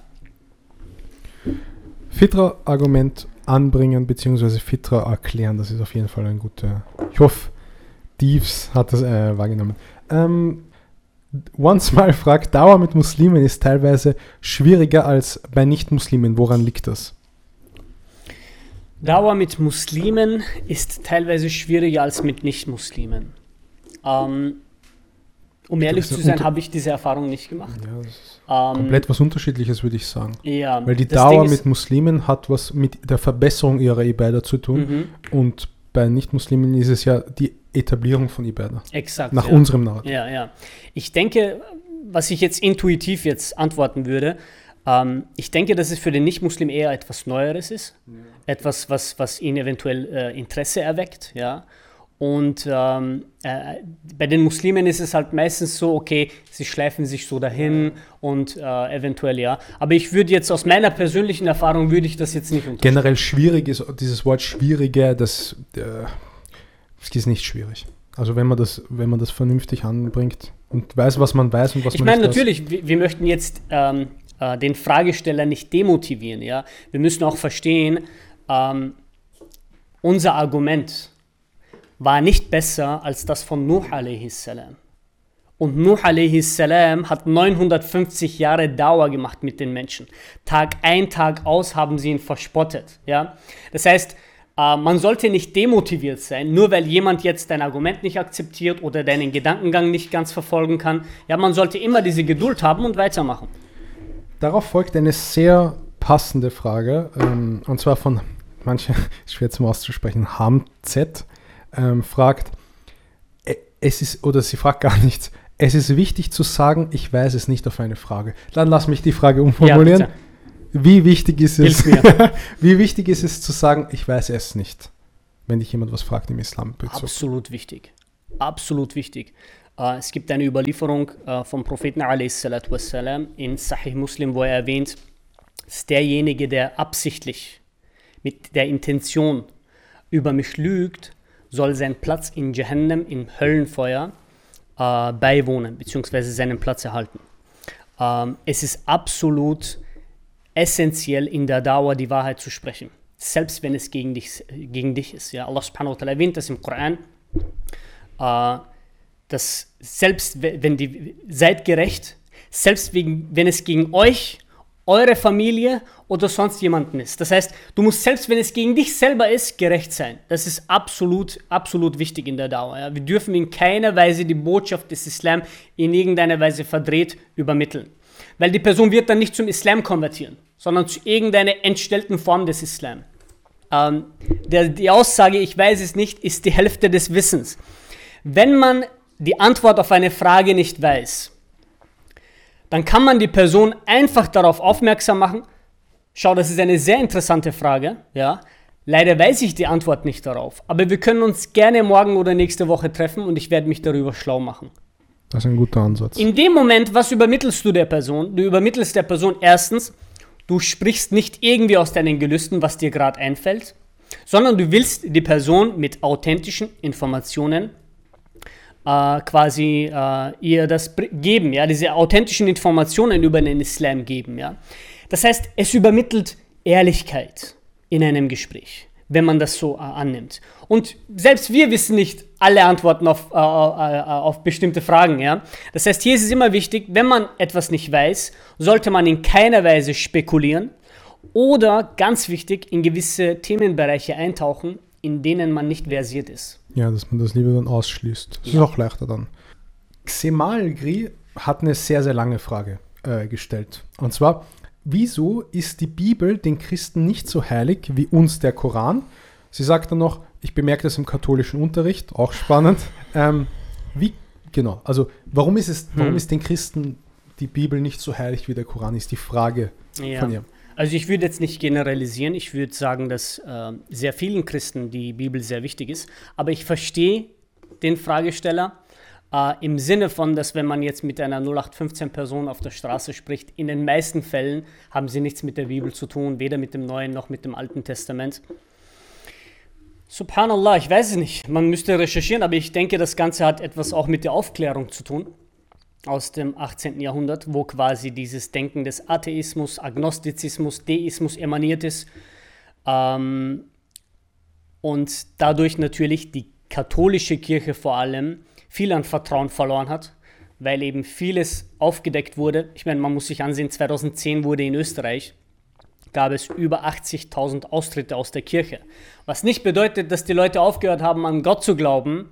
[SPEAKER 1] Fitra-Argument anbringen bzw. Fitra erklären, das ist auf jeden Fall ein guter. Ich hoffe, Dives hat das äh, wahrgenommen. Ähm, Once mal fragt, Dauer mit Muslimen ist teilweise schwieriger als bei Nicht-Muslimen. Woran liegt das?
[SPEAKER 2] Dauer mit Muslimen ist teilweise schwieriger als mit Nicht-Muslimen. Ähm, um ehrlich zu sein, habe ich diese Erfahrung nicht gemacht.
[SPEAKER 1] Ja, ähm, komplett was Unterschiedliches, würde ich sagen.
[SPEAKER 2] Ja,
[SPEAKER 1] Weil die Dauer mit Muslimen hat was mit der Verbesserung ihrer Ibadah zu tun mhm. und bei Nicht-Muslimen ist es ja die Etablierung von Ibadah.
[SPEAKER 2] Exakt.
[SPEAKER 1] Nach ja. unserem Narrativ.
[SPEAKER 2] Ja, ja. Ich denke, was ich jetzt intuitiv jetzt antworten würde, ähm, ich denke, dass es für den Nicht-Muslim eher etwas Neueres ist. Ja. Etwas, was, was ihn eventuell äh, Interesse erweckt, ja. Und ähm, äh, bei den Muslimen ist es halt meistens so, okay, sie schleifen sich so dahin und äh, eventuell ja. Aber ich würde jetzt aus meiner persönlichen Erfahrung würde ich das jetzt nicht
[SPEAKER 1] unterstützen. Generell schwierig ist dieses Wort schwieriger, das, äh, das ist nicht schwierig. Also wenn man das, wenn man das vernünftig anbringt und weiß, was man weiß und was
[SPEAKER 2] ich
[SPEAKER 1] man
[SPEAKER 2] meine, Ich meine natürlich, wir, wir, möchten jetzt ähm, äh, den Fragesteller nicht demotivieren, ja. Wir müssen auch verstehen, ähm, unser Argument war nicht besser als das von Nuh a.s. Und Nuh a.s. hat 950 Jahre Dauer gemacht mit den Menschen. Tag ein, Tag aus haben sie ihn verspottet. Ja? Das heißt, äh, man sollte nicht demotiviert sein, nur weil jemand jetzt dein Argument nicht akzeptiert oder deinen Gedankengang nicht ganz verfolgen kann. Ja, man sollte immer diese Geduld haben und weitermachen.
[SPEAKER 1] Darauf folgt eine sehr passende Frage, ähm, und zwar von, manche, schwer zum auszusprechen, HamZ ähm, fragt, äh, es ist, oder sie fragt gar nichts, es ist wichtig zu sagen, ich weiß es nicht auf eine Frage. Dann lass mich die Frage umformulieren. Ja, wie wichtig ist es, wie wichtig ist es zu sagen, ich weiß es nicht, wenn dich jemand was fragt im Islam?
[SPEAKER 2] -Bezug. Absolut wichtig. Absolut wichtig. Uh, es gibt eine Überlieferung uh, vom Propheten wassalam, in Sahih Muslim, wo er erwähnt, ist derjenige, der absichtlich mit der Intention über mich lügt, soll seinen Platz in Jahannam, im Höllenfeuer, äh, beiwohnen, beziehungsweise seinen Platz erhalten. Ähm, es ist absolut essentiell in der Dauer die Wahrheit zu sprechen, selbst wenn es gegen dich, gegen dich ist. Ja, Allah subhanahu wa ta'ala erwähnt das im Koran, äh, dass selbst wenn die, seid gerecht, selbst wegen, wenn es gegen euch eure Familie oder sonst jemanden ist. Das heißt, du musst selbst, wenn es gegen dich selber ist, gerecht sein. Das ist absolut, absolut wichtig in der Dauer. Ja. Wir dürfen in keiner Weise die Botschaft des Islam in irgendeiner Weise verdreht übermitteln. Weil die Person wird dann nicht zum Islam konvertieren, sondern zu irgendeiner entstellten Form des Islam. Ähm, der, die Aussage, ich weiß es nicht, ist die Hälfte des Wissens. Wenn man die Antwort auf eine Frage nicht weiß, dann kann man die Person einfach darauf aufmerksam machen. Schau, das ist eine sehr interessante Frage, ja. Leider weiß ich die Antwort nicht darauf, aber wir können uns gerne morgen oder nächste Woche treffen und ich werde mich darüber schlau machen.
[SPEAKER 1] Das ist ein guter Ansatz.
[SPEAKER 2] In dem Moment, was übermittelst du der Person? Du übermittelst der Person erstens, du sprichst nicht irgendwie aus deinen Gelüsten, was dir gerade einfällt, sondern du willst die Person mit authentischen Informationen äh, quasi äh, ihr das geben, ja, diese authentischen Informationen über den Islam geben, ja. Das heißt, es übermittelt Ehrlichkeit in einem Gespräch, wenn man das so äh, annimmt. Und selbst wir wissen nicht alle Antworten auf, äh, äh, auf bestimmte Fragen, ja. Das heißt, hier ist es immer wichtig, wenn man etwas nicht weiß, sollte man in keiner Weise spekulieren oder ganz wichtig, in gewisse Themenbereiche eintauchen, in denen man nicht versiert ist.
[SPEAKER 1] Ja, dass man das lieber dann ausschließt. Das ja. ist auch leichter dann. Xemal Gri hat eine sehr, sehr lange Frage äh, gestellt. Und zwar, wieso ist die Bibel den Christen nicht so heilig wie uns der Koran? Sie sagt dann noch, ich bemerke das im katholischen Unterricht, auch spannend. Ähm, wie, genau, also warum ist es, warum hm. ist den Christen die Bibel nicht so heilig wie der Koran, ist die Frage ja. von ihr.
[SPEAKER 2] Also ich würde jetzt nicht generalisieren, ich würde sagen, dass äh, sehr vielen Christen die Bibel sehr wichtig ist, aber ich verstehe den Fragesteller äh, im Sinne von, dass wenn man jetzt mit einer 0815 Person auf der Straße spricht, in den meisten Fällen haben sie nichts mit der Bibel zu tun, weder mit dem Neuen noch mit dem Alten Testament. Subhanallah, ich weiß es nicht, man müsste recherchieren, aber ich denke, das Ganze hat etwas auch mit der Aufklärung zu tun aus dem 18. Jahrhundert, wo quasi dieses Denken des Atheismus, Agnostizismus, Deismus emaniert ist ähm, und dadurch natürlich die katholische Kirche vor allem viel an Vertrauen verloren hat, weil eben vieles aufgedeckt wurde. Ich meine, man muss sich ansehen, 2010 wurde in Österreich gab es über 80.000 Austritte aus der Kirche. Was nicht bedeutet, dass die Leute aufgehört haben, an Gott zu glauben,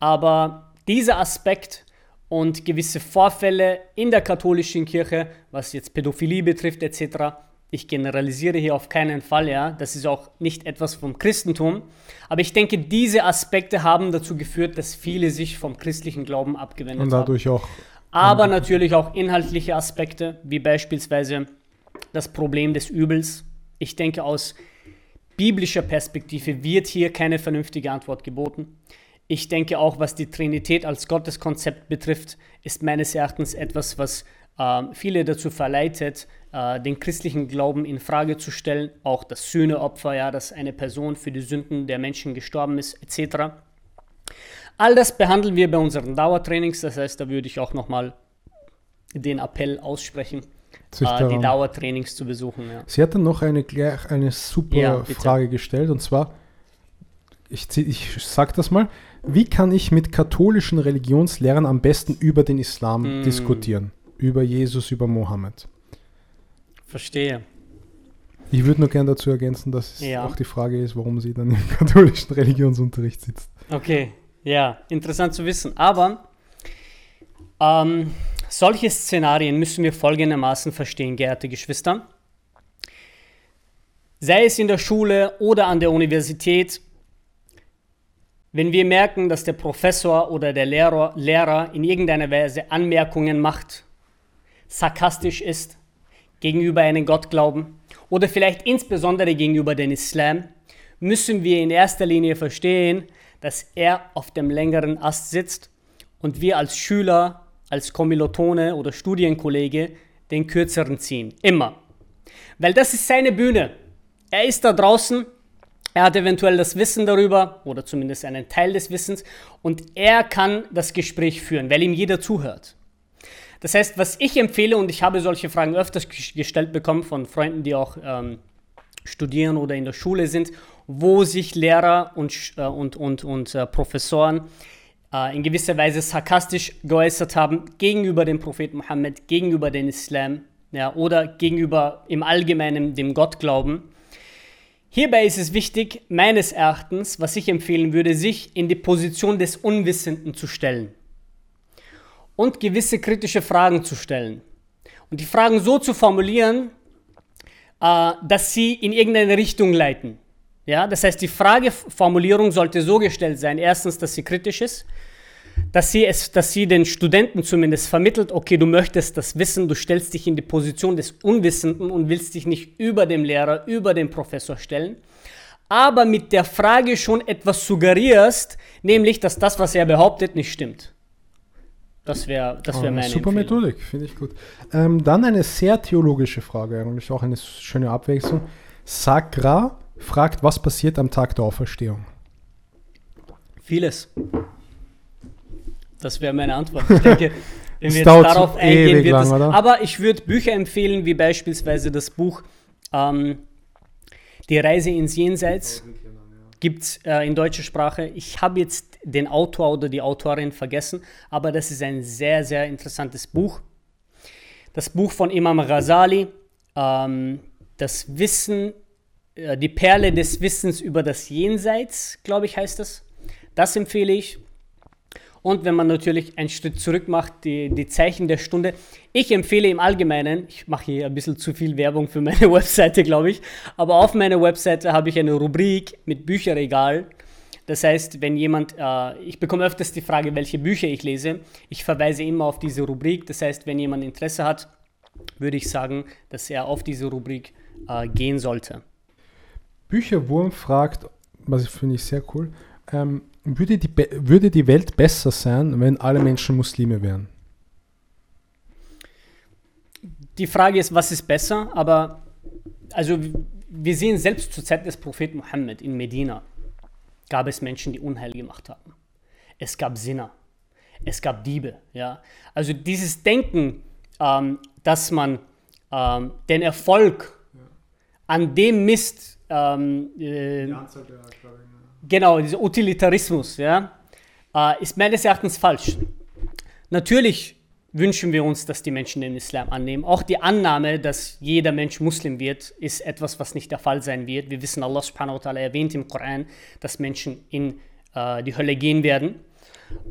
[SPEAKER 2] aber dieser Aspekt und gewisse Vorfälle in der katholischen Kirche, was jetzt Pädophilie betrifft etc., ich generalisiere hier auf keinen Fall, ja, das ist auch nicht etwas vom Christentum, aber ich denke, diese Aspekte haben dazu geführt, dass viele sich vom christlichen Glauben abgewendet haben.
[SPEAKER 1] Und dadurch
[SPEAKER 2] haben.
[SPEAKER 1] auch.
[SPEAKER 2] Aber natürlich auch inhaltliche Aspekte, wie beispielsweise das Problem des Übels. Ich denke, aus biblischer Perspektive wird hier keine vernünftige Antwort geboten. Ich denke auch, was die Trinität als Gotteskonzept betrifft, ist meines Erachtens etwas, was äh, viele dazu verleitet, äh, den christlichen Glauben in Frage zu stellen. Auch das Sühneopfer, ja, dass eine Person für die Sünden der Menschen gestorben ist, etc. All das behandeln wir bei unseren Dauertrainings. Das heißt, da würde ich auch nochmal den Appell aussprechen äh, die Dauertrainings zu besuchen. Ja.
[SPEAKER 1] Sie hat dann noch eine, eine super ja, Frage gestellt und zwar, ich, ich sage das mal, wie kann ich mit katholischen Religionslehrern am besten über den Islam mm. diskutieren? Über Jesus, über Mohammed?
[SPEAKER 2] Verstehe.
[SPEAKER 1] Ich würde nur gerne dazu ergänzen, dass es ja. auch die Frage ist, warum sie dann im katholischen Religionsunterricht sitzt.
[SPEAKER 2] Okay, ja, interessant zu wissen. Aber ähm, solche Szenarien müssen wir folgendermaßen verstehen, geehrte Geschwister. Sei es in der Schule oder an der Universität, wenn wir merken, dass der Professor oder der Lehrer, Lehrer in irgendeiner Weise Anmerkungen macht, sarkastisch ist, gegenüber einem Gottglauben oder vielleicht insbesondere gegenüber dem Islam, müssen wir in erster Linie verstehen, dass er auf dem längeren Ast sitzt und wir als Schüler als Kommilotone oder Studienkollege den kürzeren ziehen. Immer. Weil das ist seine Bühne. Er ist da draußen, er hat eventuell das Wissen darüber oder zumindest einen Teil des Wissens und er kann das Gespräch führen, weil ihm jeder zuhört. Das heißt, was ich empfehle, und ich habe solche Fragen öfters gestellt bekommen von Freunden, die auch ähm, studieren oder in der Schule sind, wo sich Lehrer und, äh, und, und, und äh, Professoren äh, in gewisser Weise sarkastisch geäußert haben gegenüber dem Propheten Mohammed, gegenüber dem Islam ja, oder gegenüber im Allgemeinen dem Gottglauben. Hierbei ist es wichtig, meines Erachtens, was ich empfehlen würde, sich in die Position des Unwissenden zu stellen und gewisse kritische Fragen zu stellen. Und die Fragen so zu formulieren, äh, dass sie in irgendeine Richtung leiten. Ja, das heißt, die Frageformulierung sollte so gestellt sein, erstens, dass sie kritisch ist, dass sie, es, dass sie den Studenten zumindest vermittelt, okay, du möchtest das wissen, du stellst dich in die Position des Unwissenden und willst dich nicht über dem Lehrer, über den Professor stellen, aber mit der Frage schon etwas suggerierst, nämlich, dass das, was er behauptet, nicht stimmt. Das wäre das wär oh, meine
[SPEAKER 1] Super Empfehlung. Methodik, finde ich gut. Ähm, dann eine sehr theologische Frage, eigentlich auch eine schöne Abwechslung. Sakra fragt, was passiert am Tag der Auferstehung?
[SPEAKER 2] Vieles. Das wäre meine Antwort. Ich denke, wenn wir jetzt darauf eingehen, wird lang, das, Aber ich würde Bücher empfehlen, wie beispielsweise das Buch ähm, Die Reise ins Jenseits. Gibt es äh, in deutscher Sprache. Ich habe jetzt den Autor oder die Autorin vergessen, aber das ist ein sehr, sehr interessantes Buch. Das Buch von Imam Ghazali, ähm, das Wissen äh, die Perle des Wissens über das Jenseits, glaube ich, heißt das. Das empfehle ich. Und wenn man natürlich einen Schritt zurück macht, die, die Zeichen der Stunde. Ich empfehle im Allgemeinen, ich mache hier ein bisschen zu viel Werbung für meine Webseite, glaube ich, aber auf meiner Webseite habe ich eine Rubrik mit Bücherregal. Das heißt, wenn jemand, äh, ich bekomme öfters die Frage, welche Bücher ich lese. Ich verweise immer auf diese Rubrik. Das heißt, wenn jemand Interesse hat, würde ich sagen, dass er auf diese Rubrik äh, gehen sollte.
[SPEAKER 1] Bücherwurm fragt, was ich finde ich sehr cool, ähm, würde, die, würde die Welt besser sein, wenn alle Menschen Muslime wären?
[SPEAKER 2] Die Frage ist, was ist besser? Aber also wir sehen selbst zur Zeit des Propheten Mohammed in Medina gab es Menschen, die Unheil gemacht haben. Es gab Sinner, es gab Diebe. Ja? Also dieses Denken, ähm, dass man ähm, den Erfolg an dem misst, ähm, äh, die Anzahl der Genau, dieser Utilitarismus, ja, äh, ist meines Erachtens falsch. natürlich wünschen wir uns, dass die Menschen den Islam annehmen. Auch die Annahme, dass jeder Mensch Muslim wird, ist etwas, was nicht der Fall sein wird. Wir wissen, Allah subhanahu wa ta'ala erwähnt im Koran, dass Menschen in äh, die Hölle gehen werden.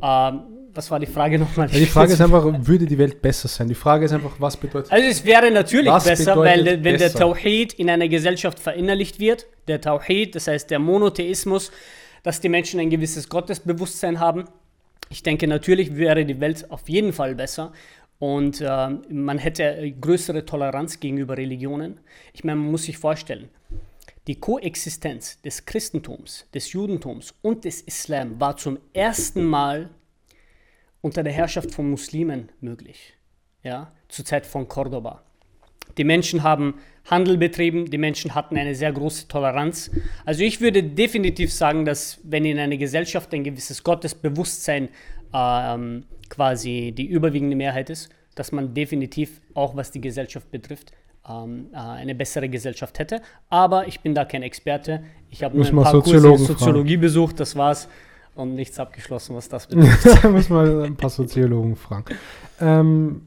[SPEAKER 2] Ähm, was war die Frage nochmal?
[SPEAKER 1] Ja, die Frage ist einfach, würde die Welt besser sein? Die Frage ist einfach, was bedeutet
[SPEAKER 2] Also es wäre natürlich besser, weil wenn besser? der Tawhid in einer Gesellschaft verinnerlicht wird, der Tawhid, das heißt der Monotheismus, dass die Menschen ein gewisses Gottesbewusstsein haben. Ich denke, natürlich wäre die Welt auf jeden Fall besser und äh, man hätte größere Toleranz gegenüber Religionen. Ich meine, man muss sich vorstellen, die Koexistenz des Christentums, des Judentums und des Islam war zum ersten Mal unter der Herrschaft von Muslimen möglich, ja, zur Zeit von Cordoba. Die Menschen haben Handel betrieben, die Menschen hatten eine sehr große Toleranz. Also ich würde definitiv sagen, dass wenn in einer Gesellschaft ein gewisses Gottesbewusstsein ähm, quasi die überwiegende Mehrheit ist, dass man definitiv auch was die Gesellschaft betrifft, ähm, äh, eine bessere Gesellschaft hätte. Aber ich bin da kein Experte. Ich habe nur ein paar Kurse Soziologie besucht, das war's und nichts abgeschlossen, was das
[SPEAKER 1] betrifft. da muss man ein paar Soziologen fragen. Ähm,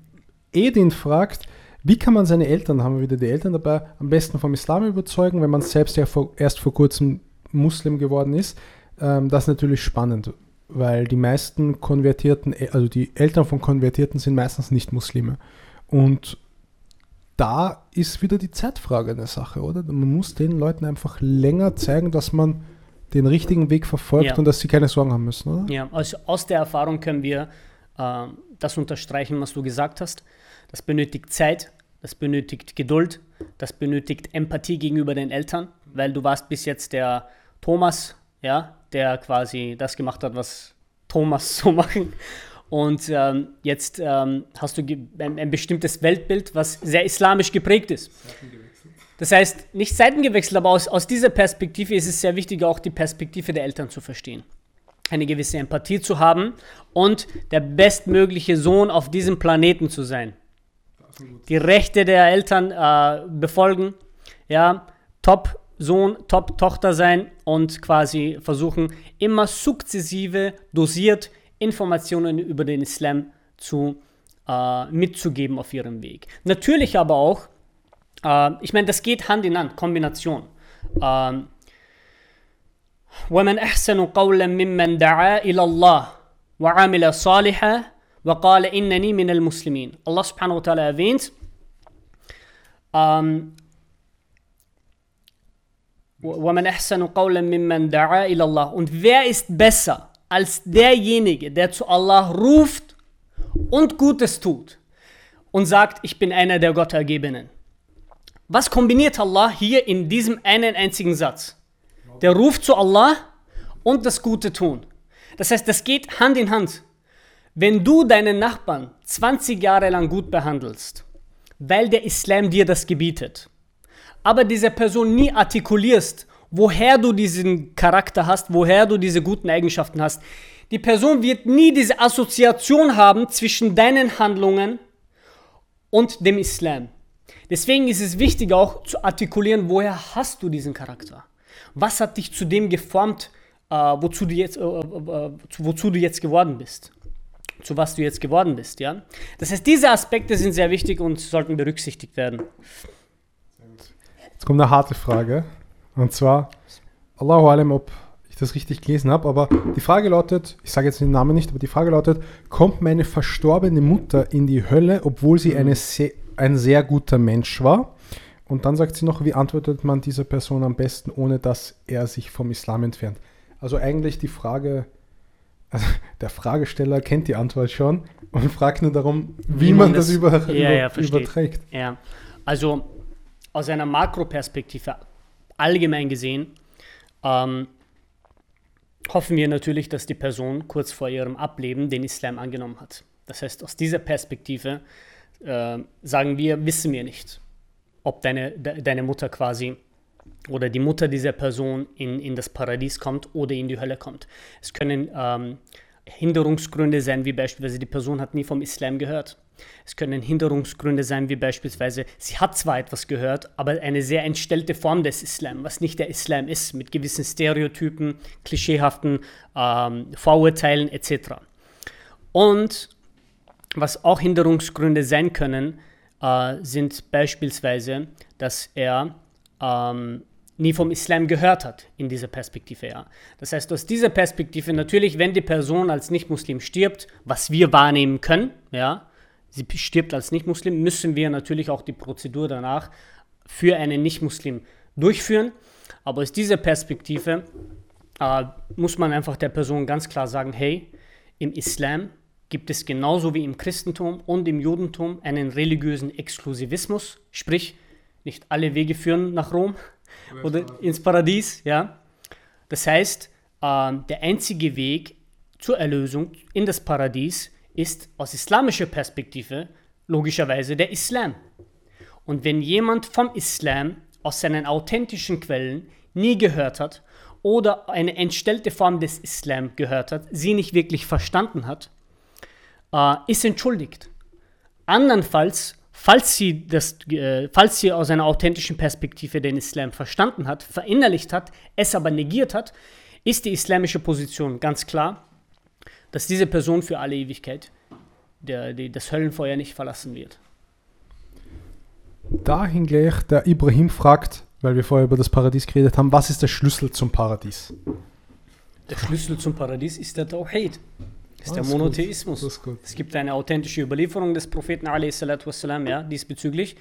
[SPEAKER 1] Edin fragt, wie kann man seine Eltern, haben wir wieder die Eltern dabei, am besten vom Islam überzeugen, wenn man selbst ja vor, erst vor kurzem Muslim geworden ist? Ähm, das ist natürlich spannend, weil die meisten Konvertierten, also die Eltern von Konvertierten sind meistens nicht Muslime. Und da ist wieder die Zeitfrage eine Sache, oder? Man muss den Leuten einfach länger zeigen, dass man den richtigen Weg verfolgt ja. und dass sie keine Sorgen haben müssen, oder?
[SPEAKER 2] Ja, also aus der Erfahrung können wir äh, das unterstreichen, was du gesagt hast. Das benötigt Zeit, das benötigt Geduld, das benötigt Empathie gegenüber den Eltern, weil du warst bis jetzt der Thomas, ja, der quasi das gemacht hat, was Thomas so machen. Und ähm, jetzt ähm, hast du ein, ein, bestimmtes Weltbild, was sehr islamisch geprägt ist. Das heißt, nicht Seiten gewechselt, aber aus, aus dieser Perspektive ist es sehr wichtig, auch die Perspektive der Eltern zu verstehen. Eine gewisse Empathie zu haben und der bestmögliche Sohn auf diesem Planeten zu sein die Rechte der Eltern äh, befolgen, ja, Top-Sohn, Top-Tochter sein und quasi versuchen, immer sukzessive, dosiert Informationen über den Islam zu, äh, mitzugeben auf ihrem Weg. Natürlich aber auch, äh, ich meine, das geht Hand in Hand, Kombination. Ähm, ومن أحسن قولا ممن دعا إلى الله وعمل صالحا وقال إنني من المسلمين Allah subhanahu wa ta'ala erwähnt ähm, ومن أحسن قولا ممن دعا إلى الله und wer ist besser als derjenige der zu Allah ruft und Gutes tut und sagt ich bin einer der Gottergebenen was kombiniert Allah hier in diesem einen einzigen Satz der ruft zu Allah und das Gute tun das heißt das geht Hand in Hand wenn du deinen Nachbarn 20 Jahre lang gut behandelst, weil der Islam dir das gebietet, aber diese Person nie artikulierst, woher du diesen Charakter hast, woher du diese guten Eigenschaften hast, die Person wird nie diese Assoziation haben zwischen deinen Handlungen und dem Islam. Deswegen ist es wichtig auch zu artikulieren, woher hast du diesen Charakter? Was hat dich zu dem geformt, äh, wozu, du jetzt, äh, äh wozu du jetzt geworden bist? Zu was du jetzt geworden bist. Ja? Das heißt, diese Aspekte sind sehr wichtig und sollten berücksichtigt werden.
[SPEAKER 1] Jetzt kommt eine harte Frage. Und zwar, Allahu Alam, ob ich das richtig gelesen habe, aber die Frage lautet, ich sage jetzt den Namen nicht, aber die Frage lautet, kommt meine verstorbene Mutter in die Hölle, obwohl sie eine sehr, ein sehr guter Mensch war? Und dann sagt sie noch, wie antwortet man dieser Person am besten, ohne dass er sich vom Islam entfernt? Also eigentlich die Frage, also der Fragesteller kennt die Antwort schon und fragt nur darum, wie, wie man, man, das, das über,
[SPEAKER 2] ja, über, ja, überträgt. Ja, also aus einer Makroperspektive allgemein gesehen ähm, hoffen wir natürlich, dass die Person kurz vor ihrem Ableben den Islam angenommen hat. Das heißt, aus dieser Perspektive äh, sagen wir, wissen wir nicht, ob deine, de, deine Mutter quasi oder die Mutter dieser Person in, in das Paradies kommt oder in die Hölle kommt. Es können ähm, Hinderungsgründe sein, wie beispielsweise die Person hat nie vom Islam gehört. Es können Hinderungsgründe sein, wie beispielsweise sie hat zwar etwas gehört, aber eine sehr entstellte Form des Islam, was nicht der Islam ist, mit gewissen Stereotypen, klischeehaften ähm, Vorurteilen etc. Und was auch Hinderungsgründe sein können, äh, sind beispielsweise, dass er ähm, nie vom Islam gehört hat in dieser Perspektive. Ja. Das heißt, aus dieser Perspektive natürlich, wenn die Person als Nicht-Muslim stirbt, was wir wahrnehmen können, ja, sie stirbt als Nicht-Muslim, müssen wir natürlich auch die Prozedur danach für einen Nicht-Muslim durchführen. Aber aus dieser Perspektive äh, muss man einfach der Person ganz klar sagen, hey, im Islam gibt es genauso wie im Christentum und im Judentum einen religiösen Exklusivismus, sprich, nicht alle Wege führen nach Rom oder ins Paradies, ja. Das heißt, äh, der einzige Weg zur Erlösung in das Paradies ist aus islamischer Perspektive logischerweise der Islam. Und wenn jemand vom Islam aus seinen authentischen Quellen nie gehört hat oder eine entstellte Form des Islam gehört hat, sie nicht wirklich verstanden hat, äh, ist entschuldigt. Andernfalls, falls sie, das, äh, falls sie aus einer authentischen Perspektive den Islam verstanden hat, verinnerlicht hat, es aber negiert hat, ist die islamische Position ganz klar, dass diese Person für alle Ewigkeit der, die, das Höllenfeuer nicht verlassen wird.
[SPEAKER 1] Dahin gleich, der Ibrahim fragt, weil wir vorher über das Paradies geredet haben, was ist der Schlüssel zum Paradies?
[SPEAKER 2] Der Schlüssel zum Paradies ist der Tawhid, ist ah, der Monotheismus. Ist es gibt eine authentische Überlieferung des Propheten wassalam, ja, diesbezüglich.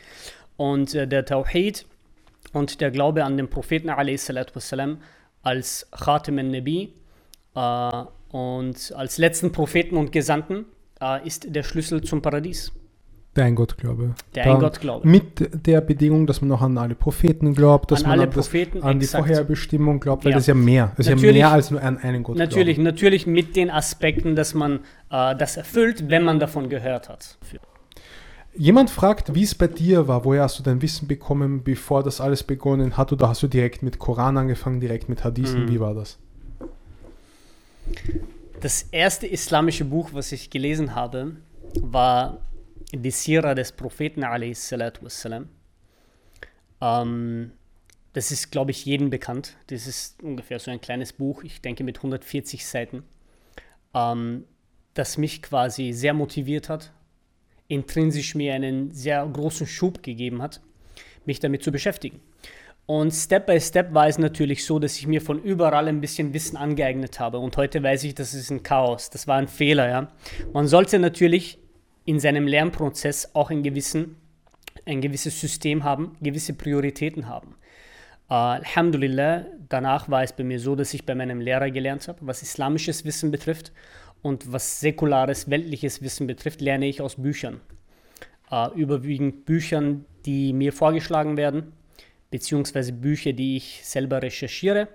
[SPEAKER 2] Und äh, der Tawhid und der Glaube an den Propheten wassalam, als Khatim al-Nabi äh, und als letzten Propheten und Gesandten äh, ist der Schlüssel zum Paradies.
[SPEAKER 1] Der Eingottglaube.
[SPEAKER 2] Der Eingottglaube.
[SPEAKER 1] Mit der Bedingung, dass man noch an alle Propheten glaubt, dass
[SPEAKER 2] an
[SPEAKER 1] man
[SPEAKER 2] alle Propheten,
[SPEAKER 1] an die Vorherbestimmung glaubt, weil ja. das ist ja mehr. Das ist ja mehr als nur an einen Gott.
[SPEAKER 2] Natürlich, glauben. natürlich mit den Aspekten, dass man äh, das erfüllt, wenn man davon gehört hat.
[SPEAKER 1] Jemand fragt, wie es bei dir war. Woher hast du dein Wissen bekommen, bevor das alles begonnen hat? Oder hast du direkt mit Koran angefangen, direkt mit Hadithen? Mhm. Wie war das?
[SPEAKER 2] Das erste islamische Buch, was ich gelesen habe, war die Sira des Propheten wassalam. Ähm, das ist, glaube ich, jedem bekannt. Das ist ungefähr so ein kleines Buch, ich denke mit 140 Seiten, ähm, das mich quasi sehr motiviert hat, intrinsisch mir einen sehr großen Schub gegeben hat, mich damit zu beschäftigen. Und Step by Step war es natürlich so, dass ich mir von überall ein bisschen Wissen angeeignet habe. Und heute weiß ich, das ist ein Chaos. Das war ein Fehler, ja. Man sollte natürlich in seinem Lernprozess auch ein, gewissen, ein gewisses System haben, gewisse Prioritäten haben. Uh, Alhamdulillah, danach war es bei mir so, dass ich bei meinem Lehrer gelernt habe, was islamisches Wissen betrifft und was säkulares, weltliches Wissen betrifft, lerne ich aus Büchern. Uh, überwiegend Büchern, die mir vorgeschlagen werden, beziehungsweise Bücher, die ich selber recherchiere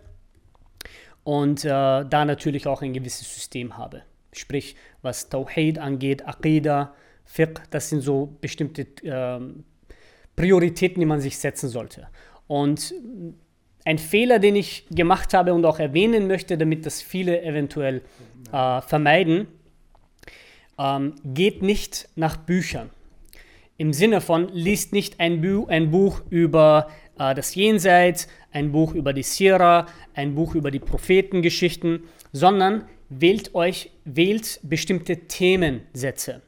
[SPEAKER 2] und uh, da natürlich auch ein gewisses System habe. Sprich, was Tawhid angeht, Aqidah, Fiqh, das sind so bestimmte ähm, Prioritäten, die man sich setzen sollte. Und ein Fehler, den ich gemacht habe und auch erwähnen möchte, damit das viele eventuell äh, vermeiden, ähm, geht nicht nach Büchern. Im Sinne von, liest nicht ein, Bu ein Buch über äh, das Jenseits, ein Buch über die Sira, ein Buch über die Prophetengeschichten, sondern wählt euch, wählt bestimmte Themensätze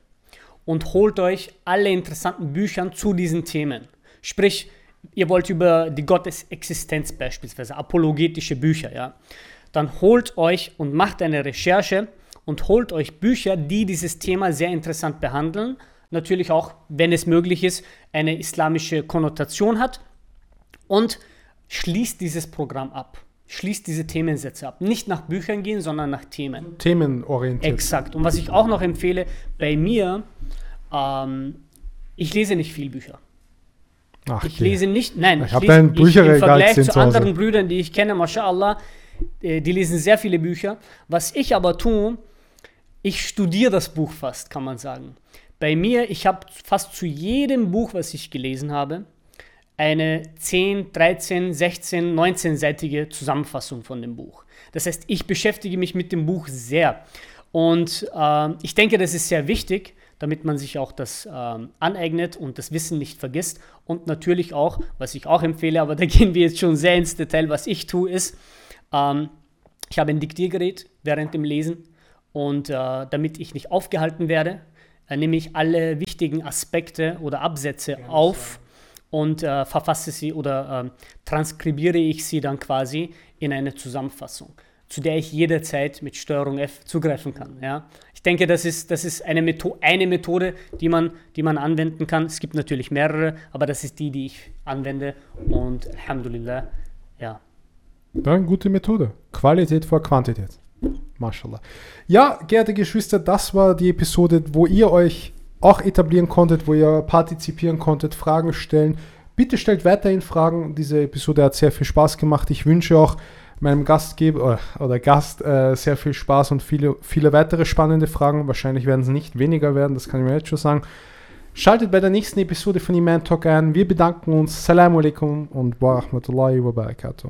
[SPEAKER 2] und holt euch alle interessanten Bücher zu diesen Themen. Sprich, ihr wollt über die Gottesexistenz beispielsweise, apologetische Bücher, ja, dann holt euch und macht eine Recherche und holt euch Bücher, die dieses Thema sehr interessant behandeln. Natürlich auch, wenn es möglich ist, eine islamische Konnotation hat und schließt dieses Programm ab schließt diese Themensätze ab. Nicht nach Büchern gehen, sondern nach Themen.
[SPEAKER 1] Themenorientiert.
[SPEAKER 2] Exakt. Und was ich auch noch empfehle, bei mir, ähm, ich lese nicht viel Bücher. Ach, ich lese nicht, nein,
[SPEAKER 1] ich, ich lese, ich, im
[SPEAKER 2] Vergleich zu, anderen Brüdern, die ich kenne, mashallah, äh, die lesen sehr viele Bücher. Was ich aber tue, ich studiere das Buch fast, kann man sagen. Bei mir, ich habe fast zu jedem Buch, was ich gelesen habe, eine 10, 13, 16, 19-seitige Zusammenfassung von dem Buch. Das heißt, ich beschäftige mich mit dem Buch sehr. Und äh, ich denke, das ist sehr wichtig, damit man sich auch das äh, aneignet und das Wissen nicht vergisst. Und natürlich auch, was ich auch empfehle, aber da gehen wir jetzt schon sehr ins Detail, was ich tue, ist, ähm, ich habe ein Diktiergerät während dem Lesen und äh, damit ich nicht aufgehalten werde, äh, nehme ich alle wichtigen Aspekte oder Absätze auf und äh, verfasse sie oder äh, transkribiere ich sie dann quasi in eine Zusammenfassung, zu der ich jederzeit mit Steuerung F zugreifen kann. Ja? Ich denke, das ist, das ist eine, Metho eine Methode, die man, die man anwenden kann. Es gibt natürlich mehrere, aber das ist die, die ich anwende und Alhamdulillah,
[SPEAKER 1] ja. Eine gute Methode. Qualität vor Quantität. Mashallah. Ja, geehrte Geschwister, das war die Episode, wo ihr euch auch etablieren konntet, wo ihr partizipieren konntet, Fragen stellen. Bitte stellt weiterhin Fragen. Diese Episode hat sehr viel Spaß gemacht. Ich wünsche auch meinem Gastgeber äh, oder Gast äh, sehr viel Spaß und viele, viele weitere spannende Fragen. Wahrscheinlich werden es nicht weniger werden, das kann ich mir jetzt schon sagen. Schaltet bei der nächsten Episode von Iman Talk ein. Wir bedanken uns. Salam alaikum und wa rahmatullahi wa barakatuh.